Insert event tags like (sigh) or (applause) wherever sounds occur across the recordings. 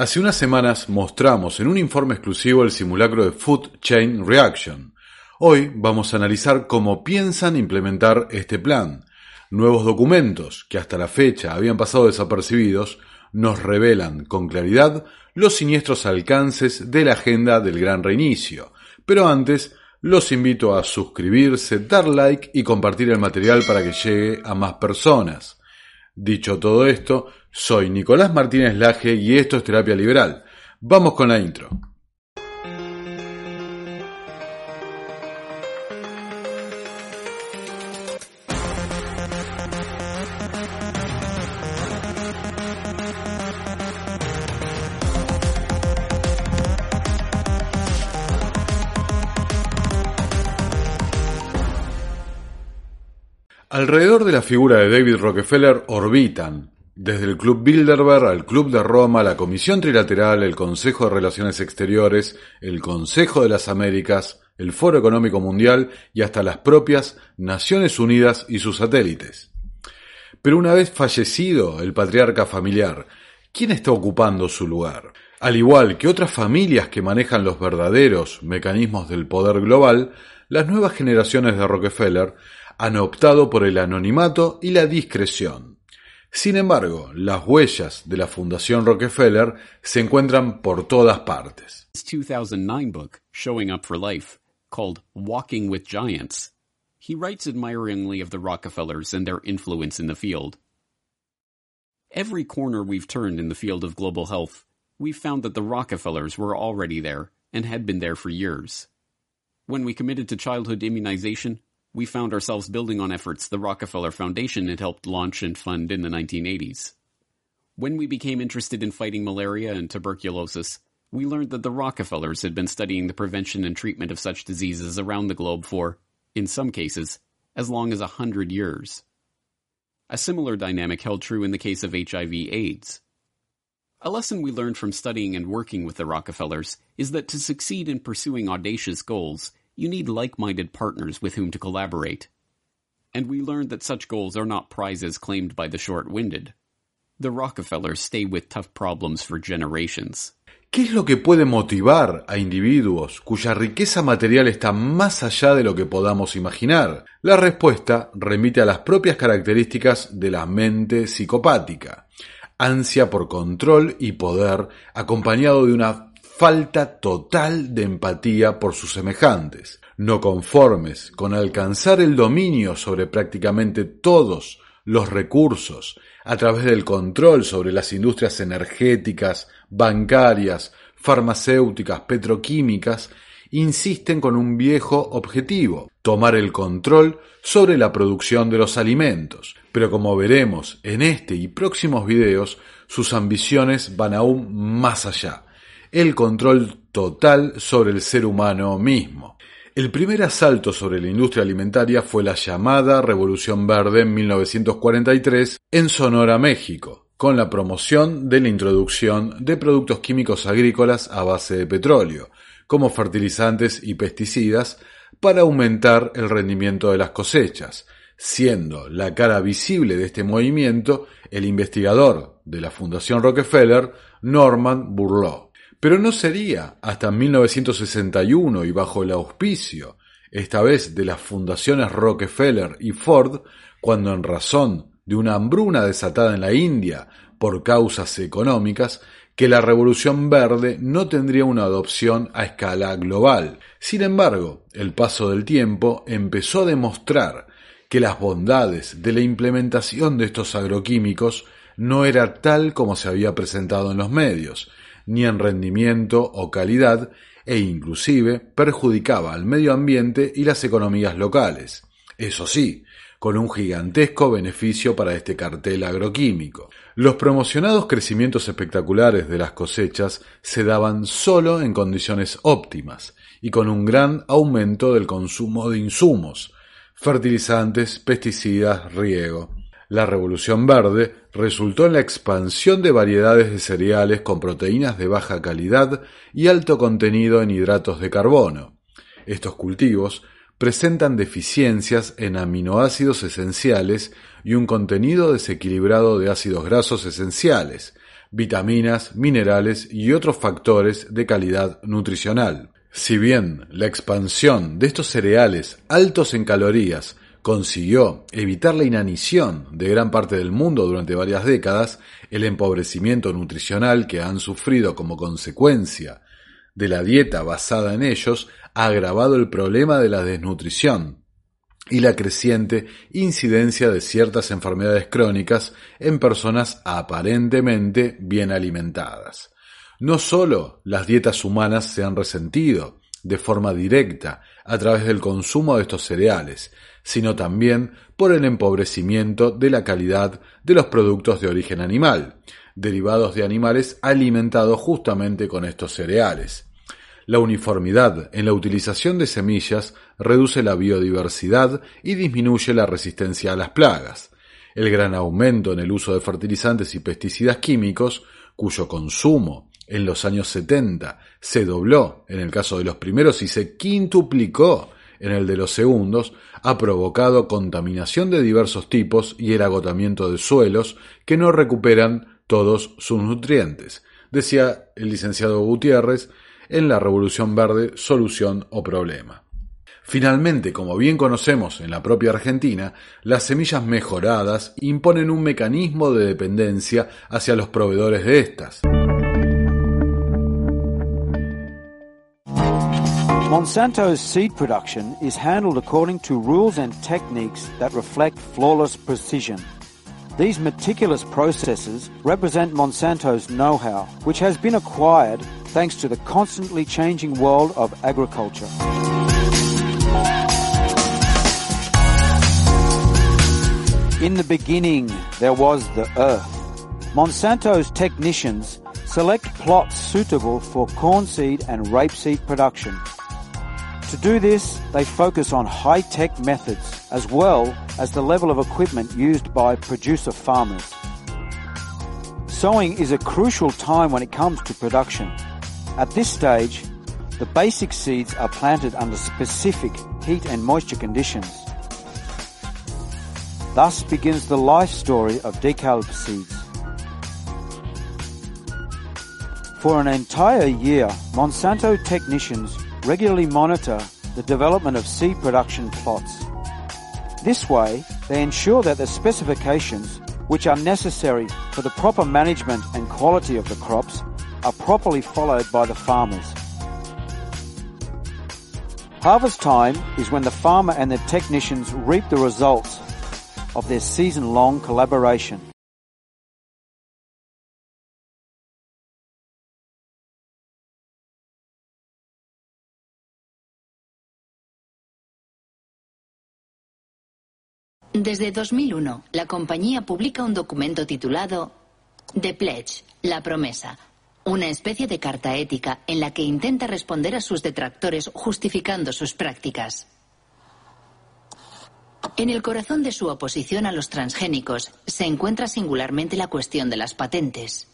Hace unas semanas mostramos en un informe exclusivo el simulacro de Food Chain Reaction. Hoy vamos a analizar cómo piensan implementar este plan. Nuevos documentos, que hasta la fecha habían pasado desapercibidos, nos revelan con claridad los siniestros alcances de la agenda del gran reinicio. Pero antes, los invito a suscribirse, dar like y compartir el material para que llegue a más personas. Dicho todo esto, soy Nicolás Martínez Laje y esto es Terapia Liberal. Vamos con la intro. Alrededor de la figura de David Rockefeller orbitan, desde el Club Bilderberg al Club de Roma, la Comisión Trilateral, el Consejo de Relaciones Exteriores, el Consejo de las Américas, el Foro Económico Mundial y hasta las propias Naciones Unidas y sus satélites. Pero una vez fallecido el patriarca familiar, ¿quién está ocupando su lugar? Al igual que otras familias que manejan los verdaderos mecanismos del poder global, las nuevas generaciones de Rockefeller han optado por el anonimato y la discreción. Sin embargo, las huellas de la Fundación Rockefeller se encuentran por todas partes. 2009 book, Showing Up for Life, called Walking with Giants, he writes admiringly of the Rockefellers and their influence in the field. Every corner we've turned in the field of global health, we've found that the Rockefellers were already there and had been there for years. When we committed to childhood immunization, we found ourselves building on efforts the Rockefeller Foundation had helped launch and fund in the 1980s. When we became interested in fighting malaria and tuberculosis, we learned that the Rockefellers had been studying the prevention and treatment of such diseases around the globe for, in some cases, as long as a hundred years. A similar dynamic held true in the case of HIV AIDS. A lesson we learned from studying and working with the Rockefellers is that to succeed in pursuing audacious goals, you need like-minded partners with whom to collaborate. And we learned that such goals are not prizes claimed by the short-winded. The Rockefellers stay with tough problems for generations. ¿Qué es lo que puede motivar a individuos cuya riqueza material está más allá de lo que podamos imaginar? La respuesta remite a las propias características de la mente psicopática. Ansia por control y poder, acompañado de una falta total de empatía por sus semejantes. No conformes con alcanzar el dominio sobre prácticamente todos los recursos a través del control sobre las industrias energéticas, bancarias, farmacéuticas, petroquímicas, insisten con un viejo objetivo, tomar el control sobre la producción de los alimentos. Pero como veremos en este y próximos videos, sus ambiciones van aún más allá el control total sobre el ser humano mismo. El primer asalto sobre la industria alimentaria fue la llamada Revolución Verde en 1943 en Sonora, México, con la promoción de la introducción de productos químicos agrícolas a base de petróleo, como fertilizantes y pesticidas, para aumentar el rendimiento de las cosechas, siendo la cara visible de este movimiento el investigador de la Fundación Rockefeller, Norman Burlow. Pero no sería hasta 1961 y bajo el auspicio, esta vez de las fundaciones Rockefeller y Ford, cuando en razón de una hambruna desatada en la India por causas económicas, que la Revolución Verde no tendría una adopción a escala global. Sin embargo, el paso del tiempo empezó a demostrar que las bondades de la implementación de estos agroquímicos no era tal como se había presentado en los medios, ni en rendimiento o calidad e inclusive perjudicaba al medio ambiente y las economías locales. Eso sí, con un gigantesco beneficio para este cartel agroquímico. Los promocionados crecimientos espectaculares de las cosechas se daban solo en condiciones óptimas y con un gran aumento del consumo de insumos, fertilizantes, pesticidas, riego. La Revolución Verde resultó en la expansión de variedades de cereales con proteínas de baja calidad y alto contenido en hidratos de carbono. Estos cultivos presentan deficiencias en aminoácidos esenciales y un contenido desequilibrado de ácidos grasos esenciales, vitaminas, minerales y otros factores de calidad nutricional. Si bien la expansión de estos cereales altos en calorías consiguió evitar la inanición de gran parte del mundo durante varias décadas, el empobrecimiento nutricional que han sufrido como consecuencia de la dieta basada en ellos ha agravado el problema de la desnutrición y la creciente incidencia de ciertas enfermedades crónicas en personas aparentemente bien alimentadas. No solo las dietas humanas se han resentido de forma directa a través del consumo de estos cereales, sino también por el empobrecimiento de la calidad de los productos de origen animal, derivados de animales alimentados justamente con estos cereales. La uniformidad en la utilización de semillas reduce la biodiversidad y disminuye la resistencia a las plagas. El gran aumento en el uso de fertilizantes y pesticidas químicos, cuyo consumo en los años 70 se dobló en el caso de los primeros y se quintuplicó en el de los segundos, ha provocado contaminación de diversos tipos y el agotamiento de suelos que no recuperan todos sus nutrientes, decía el licenciado Gutiérrez en la Revolución Verde Solución o Problema. Finalmente, como bien conocemos en la propia Argentina, las semillas mejoradas imponen un mecanismo de dependencia hacia los proveedores de estas. Monsanto's seed production is handled according to rules and techniques that reflect flawless precision. These meticulous processes represent Monsanto's know-how, which has been acquired thanks to the constantly changing world of agriculture. In the beginning, there was the earth. Monsanto's technicians select plots suitable for corn seed and rapeseed production. To do this, they focus on high-tech methods as well as the level of equipment used by producer farmers. Sowing is a crucial time when it comes to production. At this stage, the basic seeds are planted under specific heat and moisture conditions. Thus begins the life story of decalb seeds. For an entire year, Monsanto technicians regularly monitor the development of seed production plots. This way, they ensure that the specifications, which are necessary for the proper management and quality of the crops, are properly followed by the farmers. Harvest time is when the farmer and the technicians reap the results of their season-long collaboration. Desde 2001, la compañía publica un documento titulado The Pledge, la promesa, una especie de carta ética en la que intenta responder a sus detractores justificando sus prácticas. En el corazón de su oposición a los transgénicos se encuentra singularmente la cuestión de las patentes.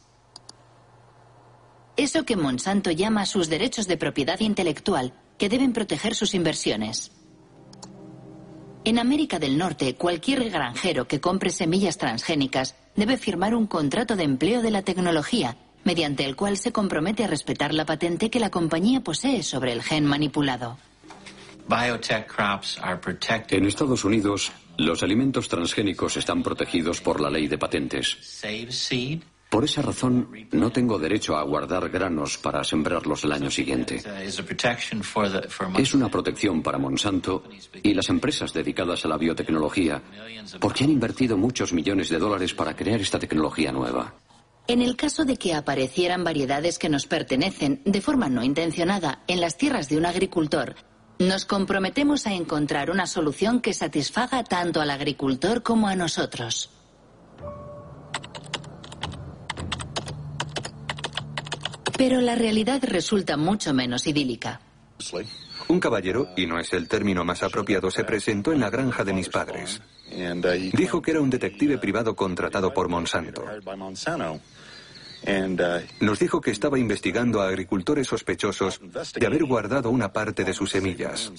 Eso que Monsanto llama sus derechos de propiedad intelectual que deben proteger sus inversiones. En América del Norte, cualquier granjero que compre semillas transgénicas debe firmar un contrato de empleo de la tecnología, mediante el cual se compromete a respetar la patente que la compañía posee sobre el gen manipulado. En Estados Unidos, los alimentos transgénicos están protegidos por la ley de patentes. Por esa razón, no tengo derecho a guardar granos para sembrarlos el año siguiente. Es una protección para Monsanto y las empresas dedicadas a la biotecnología, porque han invertido muchos millones de dólares para crear esta tecnología nueva. En el caso de que aparecieran variedades que nos pertenecen de forma no intencionada en las tierras de un agricultor, nos comprometemos a encontrar una solución que satisfaga tanto al agricultor como a nosotros. Pero la realidad resulta mucho menos idílica. Un caballero, y no es el término más apropiado, se presentó en la granja de mis padres. Dijo que era un detective privado contratado por Monsanto. Nos dijo que estaba investigando a agricultores sospechosos de haber guardado una parte de sus semillas.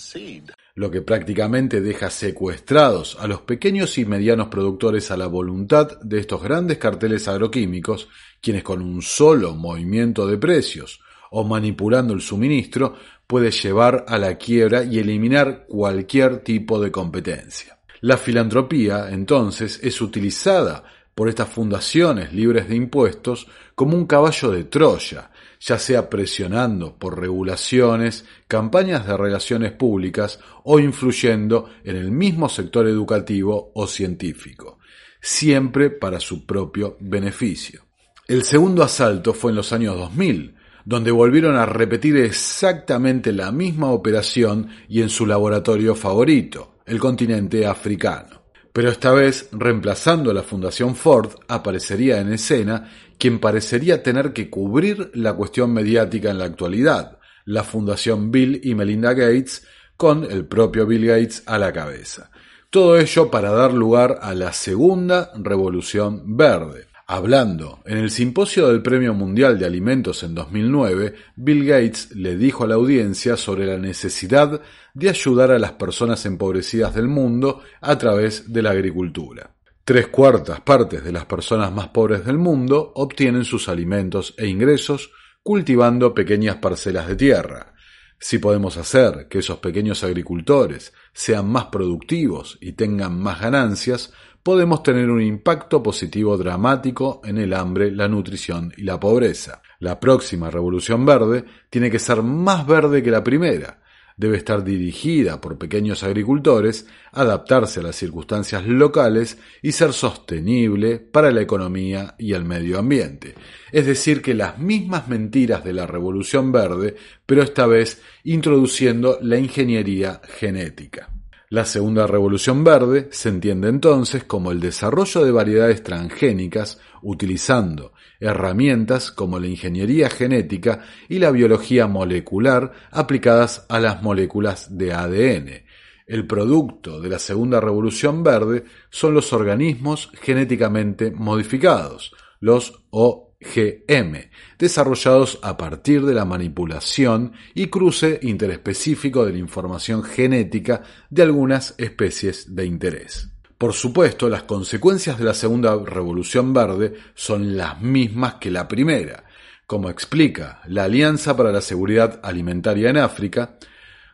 Lo que prácticamente deja secuestrados a los pequeños y medianos productores a la voluntad de estos grandes carteles agroquímicos, quienes con un solo movimiento de precios o manipulando el suministro puede llevar a la quiebra y eliminar cualquier tipo de competencia. La filantropía, entonces, es utilizada por estas fundaciones libres de impuestos como un caballo de Troya, ya sea presionando por regulaciones, campañas de relaciones públicas o influyendo en el mismo sector educativo o científico, siempre para su propio beneficio. El segundo asalto fue en los años 2000, donde volvieron a repetir exactamente la misma operación y en su laboratorio favorito, el continente africano. Pero esta vez, reemplazando a la Fundación Ford, aparecería en escena quien parecería tener que cubrir la cuestión mediática en la actualidad, la Fundación Bill y Melinda Gates, con el propio Bill Gates a la cabeza. Todo ello para dar lugar a la segunda revolución verde. Hablando en el simposio del Premio Mundial de Alimentos en 2009, Bill Gates le dijo a la audiencia sobre la necesidad de ayudar a las personas empobrecidas del mundo a través de la agricultura. Tres cuartas partes de las personas más pobres del mundo obtienen sus alimentos e ingresos cultivando pequeñas parcelas de tierra. Si podemos hacer que esos pequeños agricultores sean más productivos y tengan más ganancias, podemos tener un impacto positivo dramático en el hambre, la nutrición y la pobreza. La próxima revolución verde tiene que ser más verde que la primera. Debe estar dirigida por pequeños agricultores, adaptarse a las circunstancias locales y ser sostenible para la economía y el medio ambiente. Es decir, que las mismas mentiras de la revolución verde, pero esta vez introduciendo la ingeniería genética. La segunda revolución verde se entiende entonces como el desarrollo de variedades transgénicas utilizando herramientas como la ingeniería genética y la biología molecular aplicadas a las moléculas de ADN. El producto de la segunda revolución verde son los organismos genéticamente modificados, los O GM, desarrollados a partir de la manipulación y cruce interespecífico de la información genética de algunas especies de interés. Por supuesto, las consecuencias de la segunda revolución verde son las mismas que la primera. Como explica la Alianza para la Seguridad Alimentaria en África,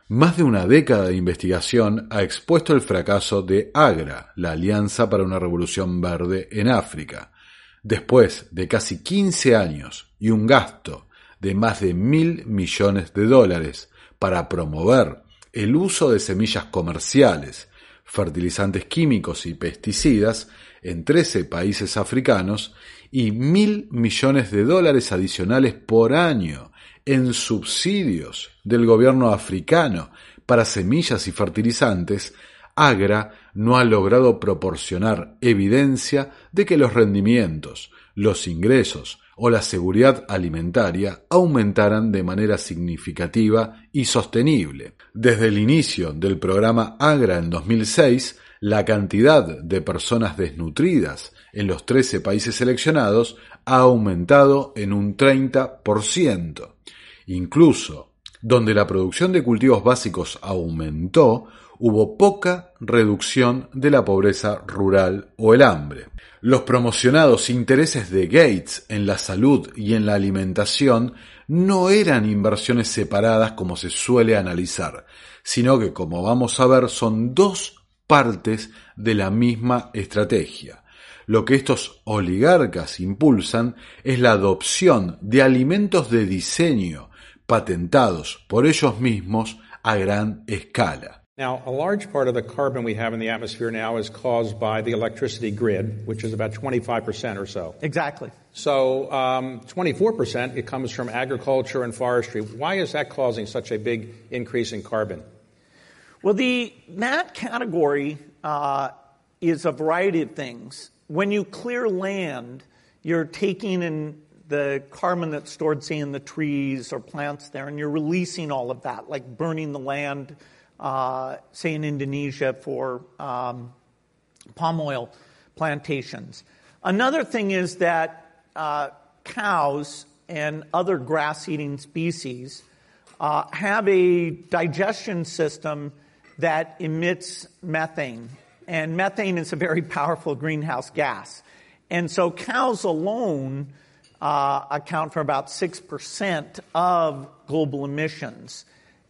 más de una década de investigación ha expuesto el fracaso de AGRA, la Alianza para una Revolución Verde en África, Después de casi 15 años y un gasto de más de mil millones de dólares para promover el uso de semillas comerciales, fertilizantes químicos y pesticidas en 13 países africanos y mil millones de dólares adicionales por año en subsidios del gobierno africano para semillas y fertilizantes, Agra no ha logrado proporcionar evidencia de que los rendimientos, los ingresos o la seguridad alimentaria aumentaran de manera significativa y sostenible. Desde el inicio del programa Agra en 2006, la cantidad de personas desnutridas en los 13 países seleccionados ha aumentado en un 30%. Incluso donde la producción de cultivos básicos aumentó, hubo poca reducción de la pobreza rural o el hambre. Los promocionados intereses de Gates en la salud y en la alimentación no eran inversiones separadas como se suele analizar, sino que, como vamos a ver, son dos partes de la misma estrategia. Lo que estos oligarcas impulsan es la adopción de alimentos de diseño patentados por ellos mismos a gran escala. Now, a large part of the carbon we have in the atmosphere now is caused by the electricity grid, which is about 25% or so. Exactly. So, um, 24% it comes from agriculture and forestry. Why is that causing such a big increase in carbon? Well, the that category uh, is a variety of things. When you clear land, you're taking in the carbon that's stored, say, in the trees or plants there, and you're releasing all of that, like burning the land say in Indonesia for um, palm oil plantations. Another thing is that uh, cows and other grass eating species uh, have a digestion system that emits methane. And methane is a very powerful greenhouse gas. And so cows alone uh, account for about 6% of global emissions.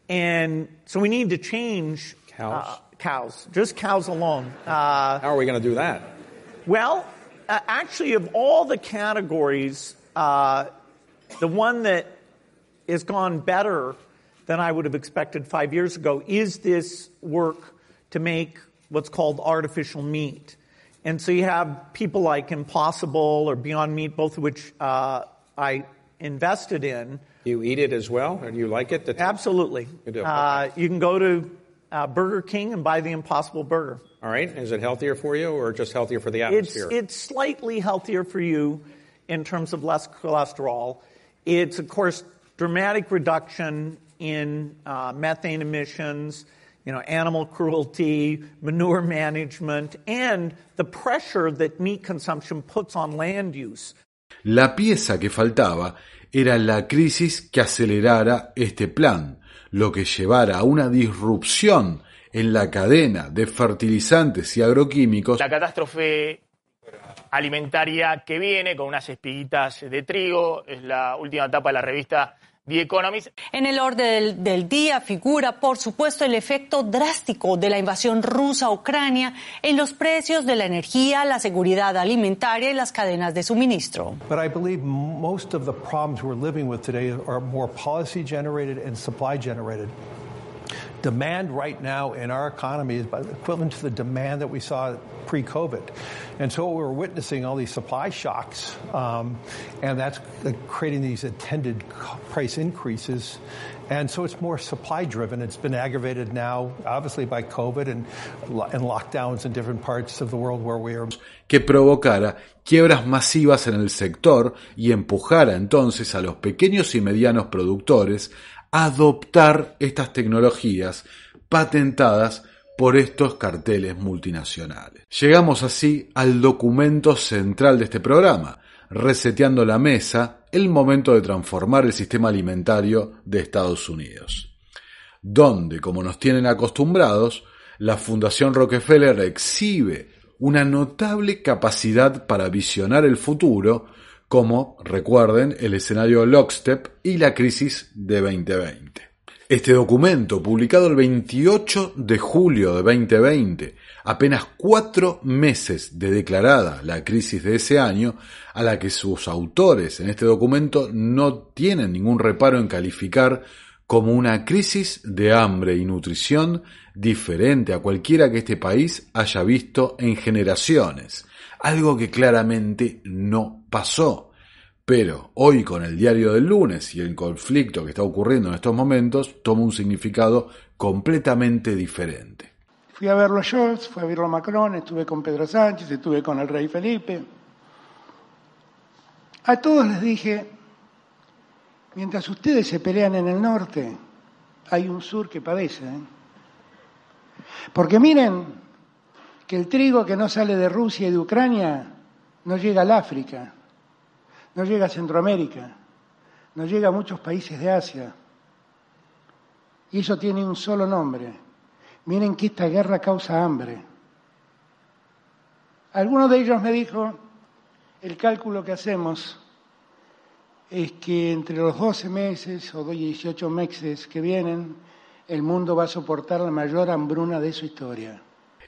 And so we need to change Cows? Uh, cows, just cows alone. Uh, How are we going to do that? well, uh, actually, of all the categories, uh, the one that has gone better than I would have expected five years ago is this work to make what's called artificial meat. And so you have people like Impossible or Beyond Meat, both of which uh, I invested in. You eat it as well, and you like it? The- Absolutely. You do, Uh, you can go to uh, Burger King and buy the Impossible Burger. All right. Is it healthier for you, or just healthier for the It's, atmosphere? it's slightly healthier for you in terms of less cholesterol. It's, of course, dramatic reduction in uh, methane emissions, you know, animal cruelty, manure management, and the pressure that meat consumption puts on land use. La pieza que faltaba era la crisis que acelerara este plan, lo que llevara a una disrupción en la cadena de fertilizantes y agroquímicos. La catástrofe alimentaria que viene con unas espiguitas de trigo, es la última etapa de la revista The Economist. En el orden del, del, día figura, por supuesto, el efecto drástico de la invasión rusa a Ucrania en los precios de la energía, la seguridad alimentaria y las cadenas de suministro. But I believe most of the problems we're living with today are more policy generated and supply generated. Demand right now in our economy is equivalent to the demand that we saw pre-COVID. And so we're witnessing all these supply shocks, um, and that's creating these attended price increases. And so it's more supply driven. It's been aggravated now, obviously, by COVID and, and lockdowns in different parts of the world where we are. que provocara quiebras masivas en el sector y empujara entonces a los pequeños y medianos productores adoptar estas tecnologías patentadas por estos carteles multinacionales. Llegamos así al documento central de este programa, reseteando la mesa, el momento de transformar el sistema alimentario de Estados Unidos, donde, como nos tienen acostumbrados, la Fundación Rockefeller exhibe una notable capacidad para visionar el futuro, como, recuerden, el escenario Lockstep y la crisis de 2020. Este documento, publicado el 28 de julio de 2020, apenas cuatro meses de declarada la crisis de ese año, a la que sus autores en este documento no tienen ningún reparo en calificar como una crisis de hambre y nutrición diferente a cualquiera que este país haya visto en generaciones, algo que claramente no pasó. Pero hoy con el diario del lunes y el conflicto que está ocurriendo en estos momentos toma un significado completamente diferente. Fui a verlo a Scholz, fui a verlo a Macron, estuve con Pedro Sánchez, estuve con el rey Felipe. A todos les dije, mientras ustedes se pelean en el norte, hay un sur que padece. ¿eh? Porque miren que el trigo que no sale de Rusia y de Ucrania no llega al África no llega a Centroamérica, no llega a muchos países de Asia. Y eso tiene un solo nombre. Miren que esta guerra causa hambre. Alguno de ellos me dijo, el cálculo que hacemos es que entre los 12 meses o 18 meses que vienen, el mundo va a soportar la mayor hambruna de su historia.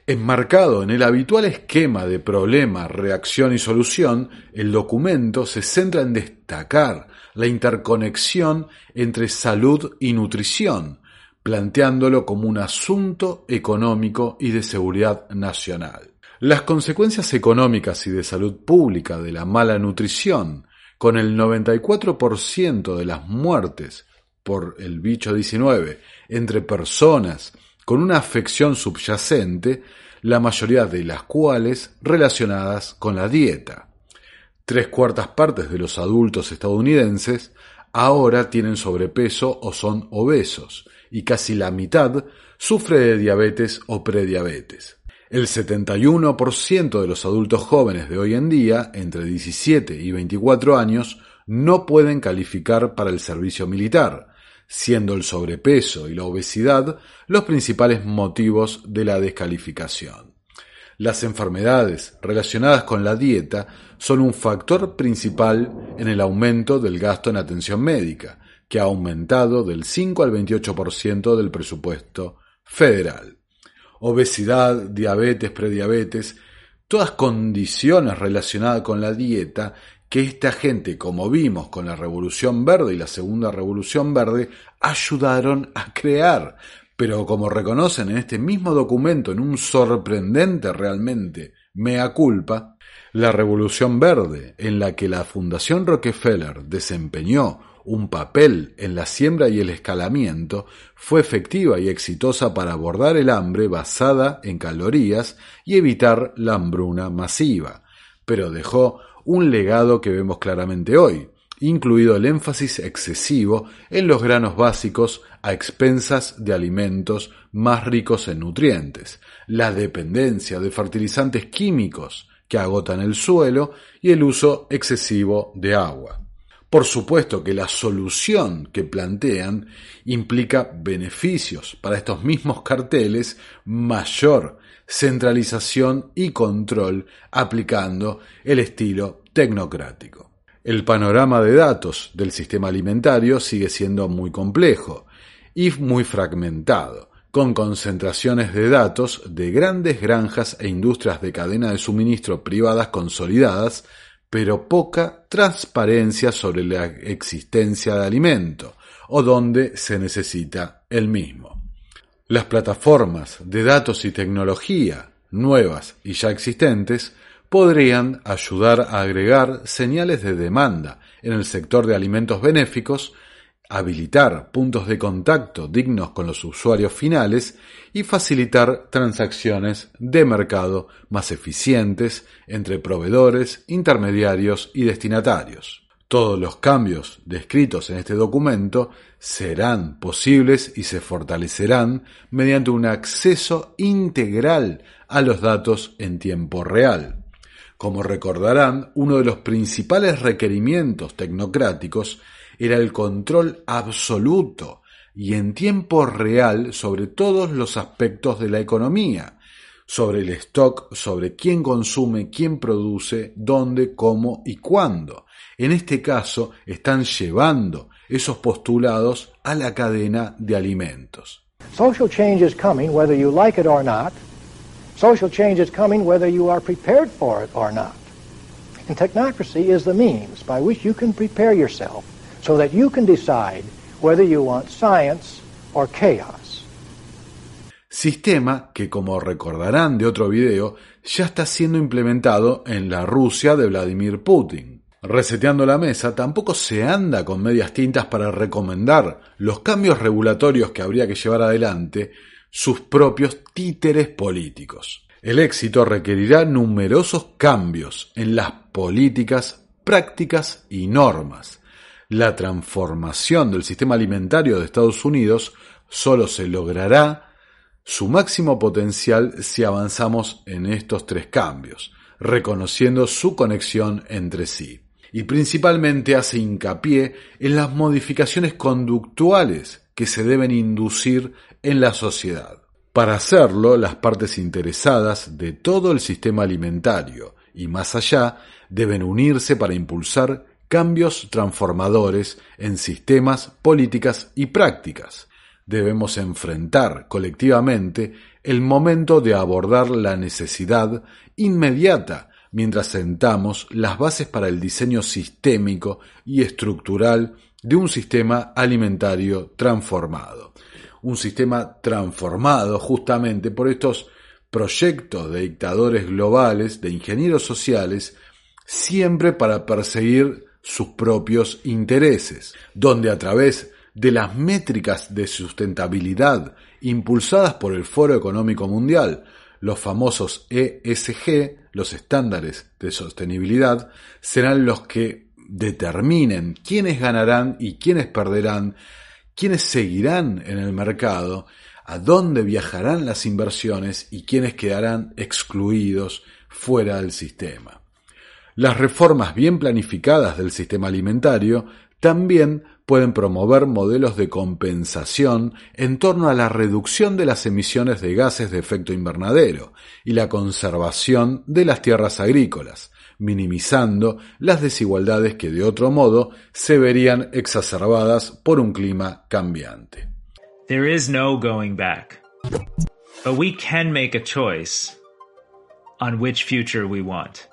Enmarcado en el habitual esquema de problema, reacción y solución, el documento se centra en destacar la interconexión entre salud y nutrición, planteándolo como un asunto económico y de seguridad nacional. Las consecuencias económicas y de salud pública de la mala nutrición, con el 94% de las muertes por el bicho 19 entre personas con una afección subyacente, la mayoría de las cuales relacionadas con la dieta. Tres cuartas partes de los adultos estadounidenses ahora tienen sobrepeso o son obesos, y casi la mitad sufre de diabetes o prediabetes. El 71% de los adultos jóvenes de hoy en día, entre 17 y 24 años, no pueden calificar para el servicio militar, siendo el sobrepeso y la obesidad los principales motivos de la descalificación. Las enfermedades relacionadas con la dieta son un factor principal en el aumento del gasto en atención médica, que ha aumentado del 5 al 28% del presupuesto federal. Obesidad, diabetes, prediabetes, todas condiciones relacionadas con la dieta que esta gente, como vimos con la Revolución Verde y la Segunda Revolución Verde, ayudaron a crear. Pero como reconocen en este mismo documento, en un sorprendente realmente mea culpa, la Revolución Verde, en la que la Fundación Rockefeller desempeñó un papel en la siembra y el escalamiento, fue efectiva y exitosa para abordar el hambre basada en calorías y evitar la hambruna masiva, pero dejó un legado que vemos claramente hoy, incluido el énfasis excesivo en los granos básicos a expensas de alimentos más ricos en nutrientes, la dependencia de fertilizantes químicos que agotan el suelo y el uso excesivo de agua. Por supuesto que la solución que plantean implica beneficios para estos mismos carteles, mayor centralización y control aplicando el estilo tecnocrático. El panorama de datos del sistema alimentario sigue siendo muy complejo y muy fragmentado, con concentraciones de datos de grandes granjas e industrias de cadena de suministro privadas consolidadas, pero poca transparencia sobre la existencia de alimento o dónde se necesita el mismo. Las plataformas de datos y tecnología nuevas y ya existentes podrían ayudar a agregar señales de demanda en el sector de alimentos benéficos, habilitar puntos de contacto dignos con los usuarios finales y facilitar transacciones de mercado más eficientes entre proveedores, intermediarios y destinatarios. Todos los cambios descritos en este documento serán posibles y se fortalecerán mediante un acceso integral a los datos en tiempo real. Como recordarán, uno de los principales requerimientos tecnocráticos era el control absoluto y en tiempo real sobre todos los aspectos de la economía, sobre el stock, sobre quién consume, quién produce, dónde, cómo y cuándo. En este caso están llevando esos postulados a la cadena de alimentos. Social change is coming whether you like it or not. Social change is coming whether you are prepared for it or not. And technocracy is the means by which you can prepare yourself so that you can decide whether you want science or chaos. Sistema que, como recordarán de otro video, ya está siendo implementado en la Rusia de Vladimir Putin. Reseteando la mesa, tampoco se anda con medias tintas para recomendar los cambios regulatorios que habría que llevar adelante sus propios títeres políticos. El éxito requerirá numerosos cambios en las políticas, prácticas y normas. La transformación del sistema alimentario de Estados Unidos solo se logrará su máximo potencial si avanzamos en estos tres cambios, reconociendo su conexión entre sí. Y principalmente hace hincapié en las modificaciones conductuales que se deben inducir en la sociedad. Para hacerlo, las partes interesadas de todo el sistema alimentario y más allá deben unirse para impulsar cambios transformadores en sistemas, políticas y prácticas. Debemos enfrentar colectivamente el momento de abordar la necesidad inmediata mientras sentamos las bases para el diseño sistémico y estructural de un sistema alimentario transformado. Un sistema transformado justamente por estos proyectos de dictadores globales, de ingenieros sociales, siempre para perseguir sus propios intereses, donde a través de las métricas de sustentabilidad impulsadas por el Foro Económico Mundial, los famosos ESG, los estándares de sostenibilidad, serán los que determinen quiénes ganarán y quiénes perderán, quiénes seguirán en el mercado, a dónde viajarán las inversiones y quiénes quedarán excluidos fuera del sistema. Las reformas bien planificadas del sistema alimentario también pueden promover modelos de compensación en torno a la reducción de las emisiones de gases de efecto invernadero y la conservación de las tierras agrícolas, minimizando las desigualdades que de otro modo se verían exacerbadas por un clima cambiante. There is no going back. But we can make a choice on which future we want.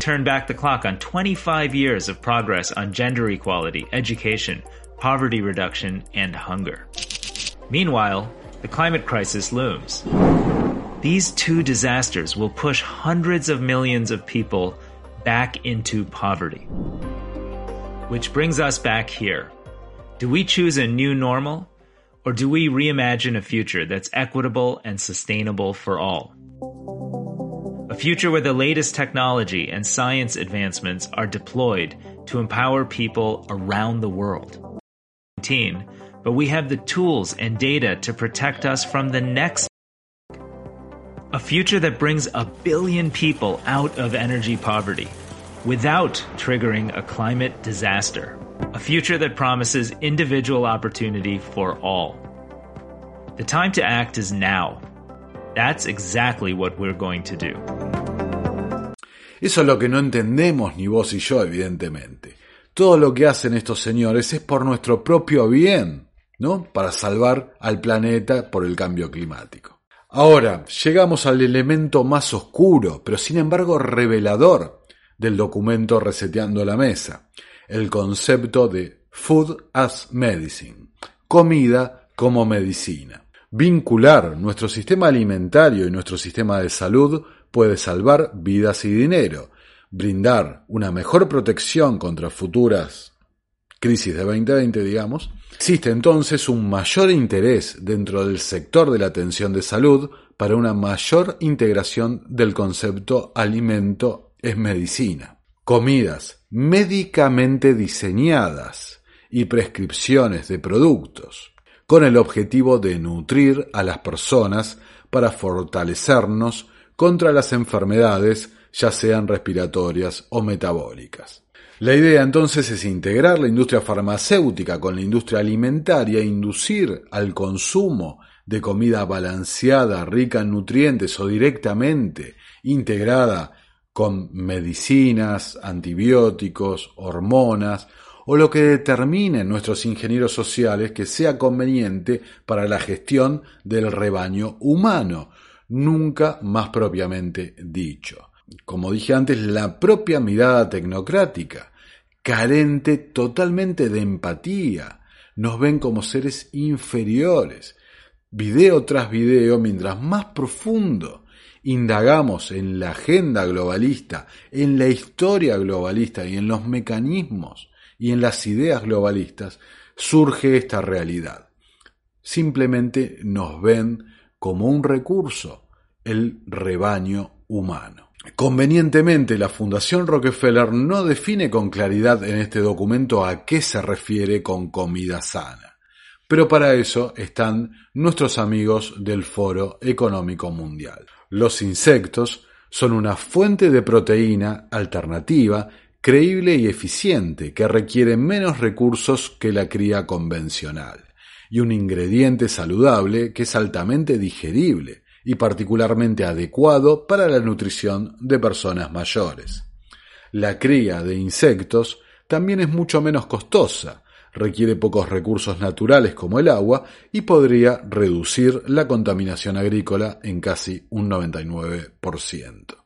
Turn back the clock on 25 years of progress on gender equality, education, poverty reduction, and hunger. Meanwhile, the climate crisis looms. These two disasters will push hundreds of millions of people back into poverty. Which brings us back here. Do we choose a new normal, or do we reimagine a future that's equitable and sustainable for all? A future where the latest technology and science advancements are deployed to empower people around the world. But we have the tools and data to protect us from the next a future that brings a billion people out of energy poverty without triggering a climate disaster. A future that promises individual opportunity for all. The time to act is now. That's exactly what we're going to do. Eso es lo que no entendemos ni vos y yo, evidentemente. Todo lo que hacen estos señores es por nuestro propio bien, ¿no? Para salvar al planeta por el cambio climático. Ahora, llegamos al elemento más oscuro, pero sin embargo revelador del documento Reseteando la Mesa, el concepto de Food as Medicine, comida como medicina. Vincular nuestro sistema alimentario y nuestro sistema de salud puede salvar vidas y dinero, brindar una mejor protección contra futuras crisis de 2020, digamos, existe entonces un mayor interés dentro del sector de la atención de salud para una mayor integración del concepto alimento es medicina. Comidas médicamente diseñadas y prescripciones de productos, con el objetivo de nutrir a las personas para fortalecernos contra las enfermedades, ya sean respiratorias o metabólicas. La idea entonces es integrar la industria farmacéutica con la industria alimentaria inducir al consumo de comida balanceada, rica en nutrientes o directamente integrada con medicinas, antibióticos, hormonas o lo que determinen nuestros ingenieros sociales que sea conveniente para la gestión del rebaño humano, nunca más propiamente dicho. Como dije antes, la propia mirada tecnocrática carente totalmente de empatía. Nos ven como seres inferiores. Video tras video, mientras más profundo indagamos en la agenda globalista, en la historia globalista y en los mecanismos y en las ideas globalistas, surge esta realidad. Simplemente nos ven como un recurso, el rebaño humano. Convenientemente, la Fundación Rockefeller no define con claridad en este documento a qué se refiere con comida sana. Pero para eso están nuestros amigos del Foro Económico Mundial. Los insectos son una fuente de proteína alternativa, creíble y eficiente que requiere menos recursos que la cría convencional, y un ingrediente saludable que es altamente digerible, y particularmente adecuado para la nutrición de personas mayores. La cría de insectos también es mucho menos costosa, requiere pocos recursos naturales como el agua y podría reducir la contaminación agrícola en casi un 99%.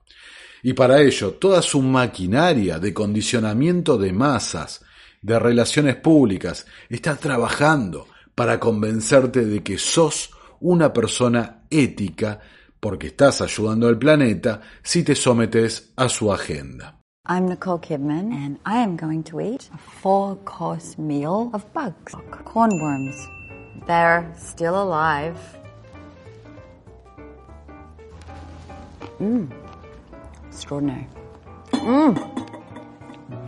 Y para ello, toda su maquinaria de condicionamiento de masas, de relaciones públicas, está trabajando para convencerte de que sos una persona ética porque estás ayudando al planeta si te sometes a su agenda. I'm Nicole Kidman, and I am going to eat a four course meal of bugs. Cornworms. They're still alive. Mmm. Extraordinary. Mmm.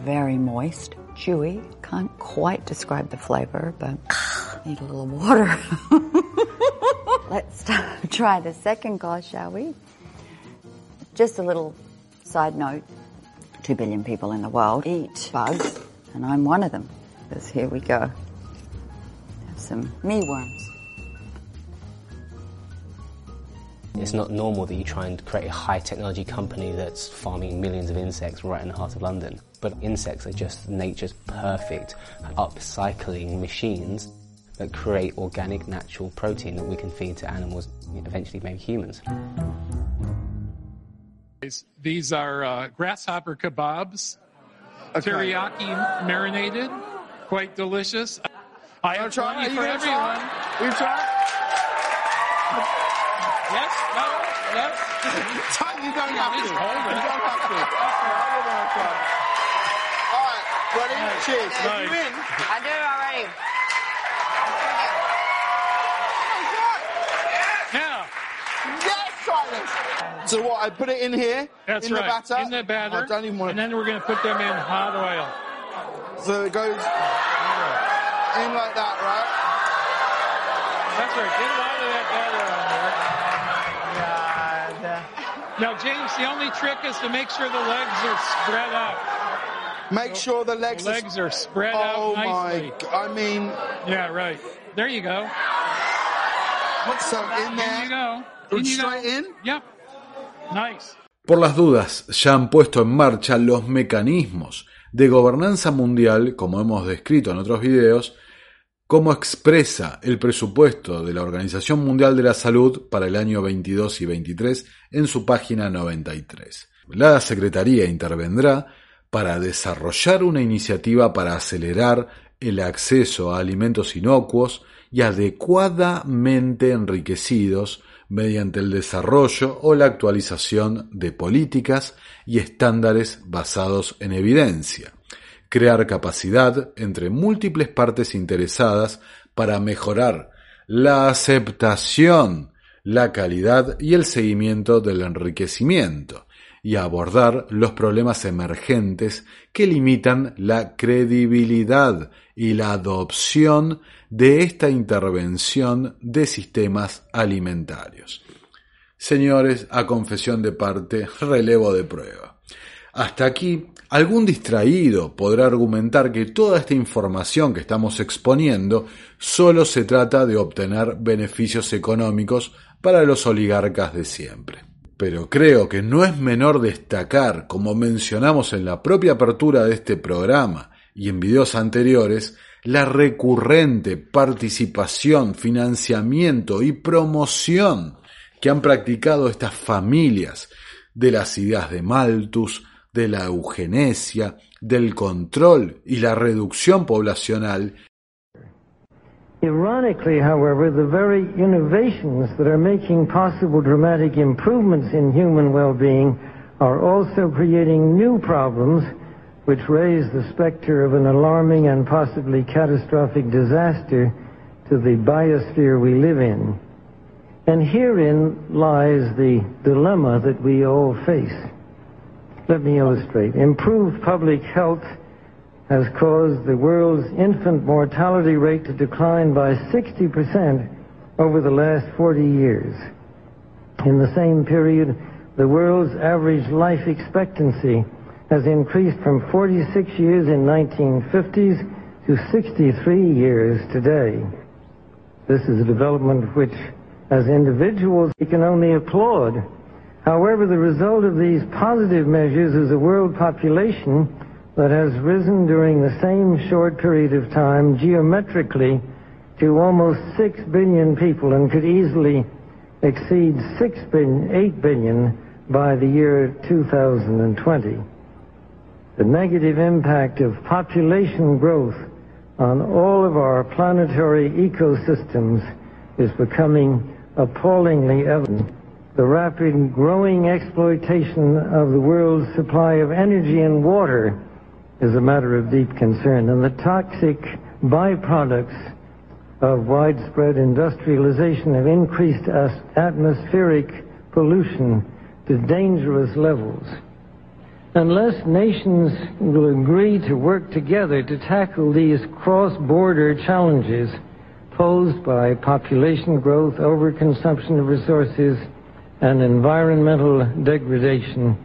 Very moist, chewy. Can't quite describe the flavor, but (sighs) need a little water. (laughs) Let's try the second course, shall we? Just a little side note. 2 billion people in the world eat bugs, and I'm one of them. Because here we go. Have some mealworms. It's not normal that you try and create a high technology company that's farming millions of insects right in the heart of London. But insects are just nature's perfect upcycling machines that create organic natural protein that we can feed to animals, eventually maybe humans. These are uh, grasshopper kebabs, teriyaki marinated, quite delicious. I have try? Are you for everyone. try? You try? No, no. you don't have to. Just You it. don't have to. I'm gonna try. All right, ready? Cheers. If Nice. you win, I did it already. Yeah. yes, try. So what? I put it in here. That's in right. the batter. In the batter. I don't even want And then we're going to put them in hot oil. So it goes in like that, right? That's right. Get a lot of that batter Now, James, the only trick is to make sure the legs are spread out. Make sure the legs, The legs are spread Oh out nicely. my! I mean, Yeah, right. There you go. so in there. In you go. In you go. Straight in. Yep. Nice. Por las dudas, ya han puesto en marcha los mecanismos de gobernanza mundial, como hemos descrito en otros videos, como expresa el presupuesto de la Organización Mundial de la Salud para el año 22 y 23 en su página 93. La Secretaría intervendrá para desarrollar una iniciativa para acelerar el acceso a alimentos inocuos y adecuadamente enriquecidos mediante el desarrollo o la actualización de políticas y estándares basados en evidencia, crear capacidad entre múltiples partes interesadas para mejorar la aceptación, la calidad y el seguimiento del enriquecimiento, y abordar los problemas emergentes que limitan la credibilidad y la adopción de esta intervención de sistemas alimentarios. Señores, a confesión de parte, relevo de prueba. Hasta aquí, algún distraído podrá argumentar que toda esta información que estamos exponiendo solo se trata de obtener beneficios económicos para los oligarcas de siempre. Pero creo que no es menor destacar, como mencionamos en la propia apertura de este programa y en videos anteriores, la recurrente participación, financiamiento y promoción que han practicado estas familias de las ideas de Malthus, de la eugenesia, del control y la reducción poblacional Ironically, however, the very innovations that are making possible dramatic improvements in human well-being are also creating new problems which raise the specter of an alarming and possibly catastrophic disaster to the biosphere we live in. And herein lies the dilemma that we all face. Let me illustrate. Improved public health has caused the world's infant mortality rate to decline by 60% over the last 40 years. In the same period, the world's average life expectancy has increased from 46 years in 1950s to 63 years today. This is a development which, as individuals, we can only applaud. However, the result of these positive measures is a world population that has risen during the same short period of time geometrically to almost 6 billion people and could easily exceed 6 billion, 8 billion by the year 2020. The negative impact of population growth on all of our planetary ecosystems is becoming appallingly evident. The rapid growing exploitation of the world's supply of energy and water is a matter of deep concern, and the toxic byproducts of widespread industrialization have increased as- atmospheric pollution to dangerous levels. Unless nations will agree to work together to tackle these cross-border challenges posed by population growth, overconsumption of resources, and environmental degradation,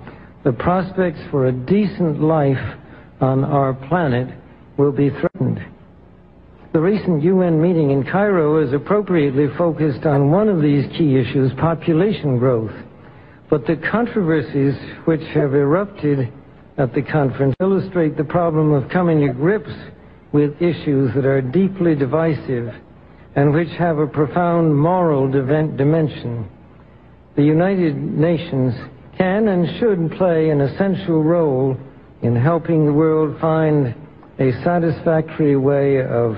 the prospects for a decent life on our planet will be threatened. The recent UN meeting in Cairo is appropriately focused on one of these key issues, population growth. But the controversies which have erupted at the conference illustrate the problem of coming to grips with issues that are deeply divisive and which have a profound moral dimension. The United Nations can and should play an essential role in helping the world find a satisfactory way of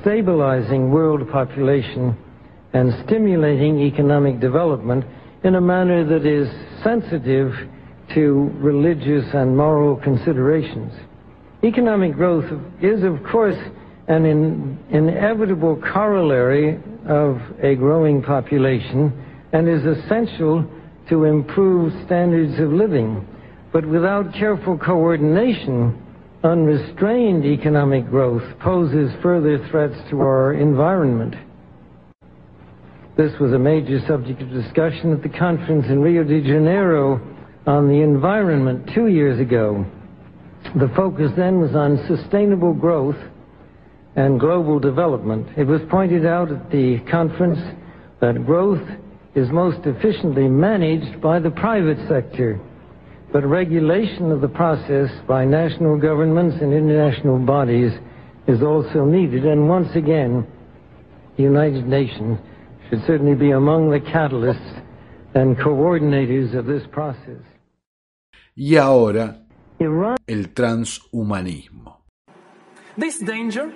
stabilizing world population and stimulating economic development in a manner that is sensitive to religious and moral considerations. Economic growth is, of course, an in, inevitable corollary of a growing population and is essential to improve standards of living. But without careful coordination, unrestrained economic growth poses further threats to our environment. This was a major subject of discussion at the conference in Rio de Janeiro on the environment two years ago. The focus then was on sustainable growth and global development. It was pointed out at the conference that growth is most efficiently managed by the private sector, but regulation of the process by national governments and international bodies is also needed. And once again, the United Nations should certainly be among the catalysts and coordinators of this process. Y ahora, el transhumanismo. This danger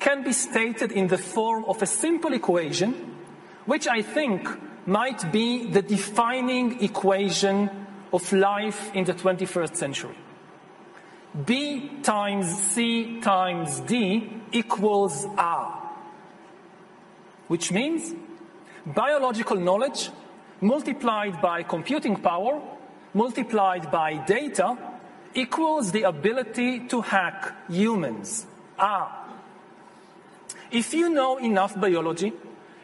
can be stated in the form of a simple equation, which I think might be the defining equation of life in the 21st century. B times C times D equals R, which means biological knowledge multiplied by computing power multiplied by data equals the ability to hack humans. Ah. If you know enough biology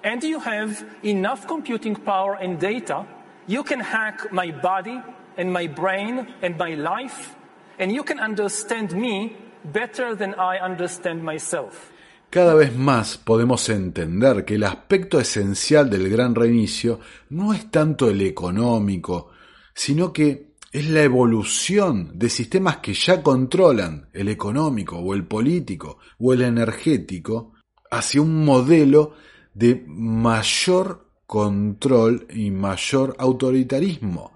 and you have enough computing power and data, you can hack my body and my brain and my life, and you can understand me better than I understand myself. Cada vez más podemos entender que el aspecto esencial del gran reinicio no es tanto el económico, sino que es la evolución de sistemas que ya controlan el económico o el político o el energético hacia un modelo de mayor control y mayor autoritarismo.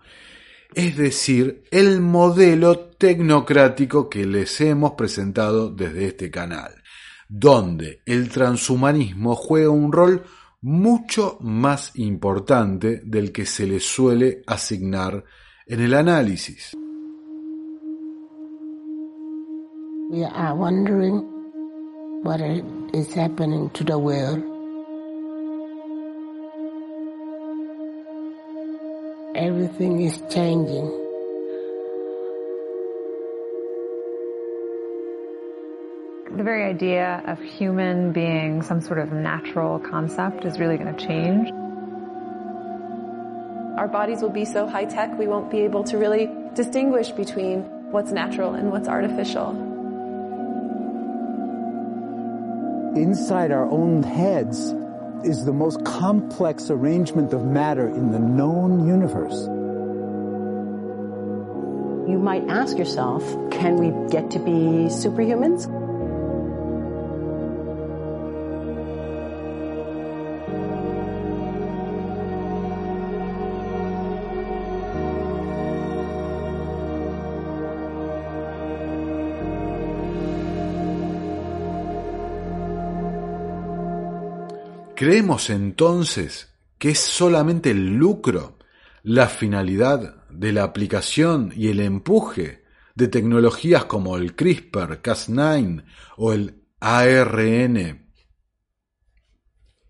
Es decir, el modelo tecnocrático que les hemos presentado desde este canal, donde el transhumanismo juega un rol mucho más importante del que se le suele asignar en el análisis. Everything is changing. the very idea of human being some sort of natural concept is really going to change. Our bodies will be so high tech, we won't be able to really distinguish between what's natural and what's artificial. Inside our own heads is the most complex arrangement of matter in the known universe. You might ask yourself, can we get to be superhumans? ¿Creemos entonces que es solamente el lucro la finalidad de la aplicación y el empuje de tecnologías como el CRISPR, Cas9 o el ARN,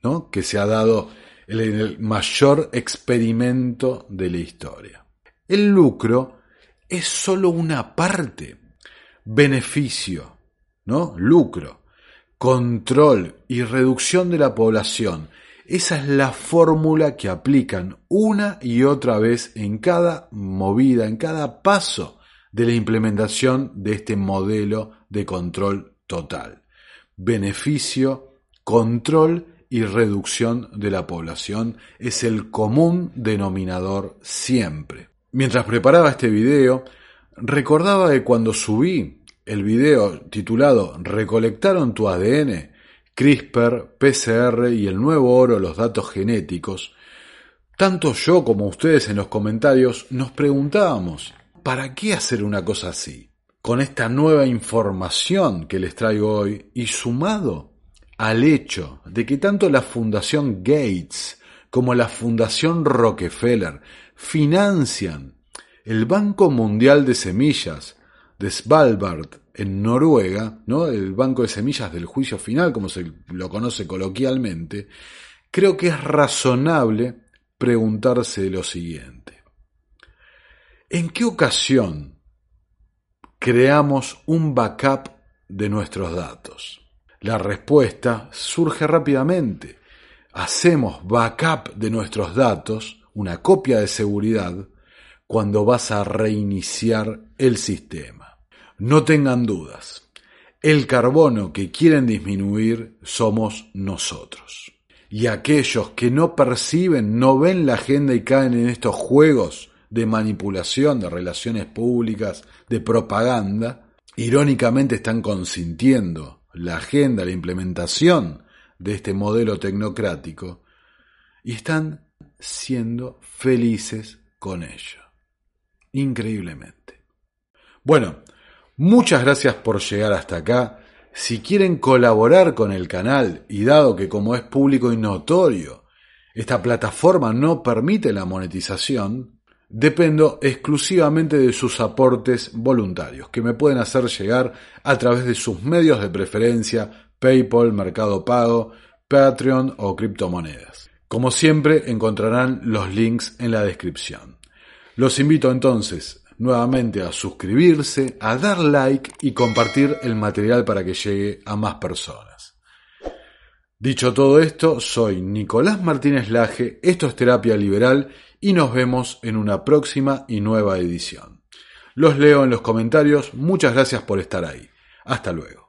¿no? que se ha dado el, el mayor experimento de la historia. El lucro es solo una parte, beneficio, ¿no? Lucro control y reducción de la población Esa es la fórmula que aplican una y otra vez en cada movida, en cada paso de la implementación de este modelo de control total. Beneficio, control y reducción de la población es el común denominador siempre. Mientras preparaba este video, recordaba que cuando subí el video titulado Recolectaron tu ADN, CRISPR, PCR y el nuevo oro, los datos genéticos, tanto yo como ustedes en los comentarios nos preguntábamos, ¿para qué hacer una cosa así? Con esta nueva información que les traigo hoy y sumado al hecho de que tanto la Fundación Gates como la Fundación Rockefeller financian el Banco Mundial de Semillas de Svalbard en Noruega, ¿no? el Banco de Semillas del Juicio Final, como se lo conoce coloquialmente, creo que es razonable preguntarse lo siguiente. ¿En qué ocasión creamos un backup de nuestros datos? La respuesta surge rápidamente. Hacemos backup de nuestros datos, una copia de seguridad, cuando vas a reiniciar el sistema. No tengan dudas. El carbono que quieren disminuir somos nosotros. Y aquellos que no perciben, no ven la agenda y caen en estos juegos de manipulación de relaciones públicas, de propaganda, irónicamente están consintiendo la agenda, la implementación de este modelo tecnocrático y están siendo felices con ello. Increíblemente. Bueno, muchas gracias por llegar hasta acá. Si quieren colaborar con el canal y dado que como es público y notorio, esta plataforma no permite la monetización, dependo exclusivamente de sus aportes voluntarios, que me pueden hacer llegar a través de sus medios de preferencia, PayPal, Mercado Pago, Patreon o criptomonedas. Como siempre, encontrarán los links en la descripción. Los invito entonces nuevamente a suscribirse, a dar like y compartir el material para que llegue a más personas. Dicho todo esto, soy Nicolás Martínez Laje, esto es Terapia Liberal y nos vemos en una próxima y nueva edición. Los leo en los comentarios, muchas gracias por estar ahí. Hasta luego.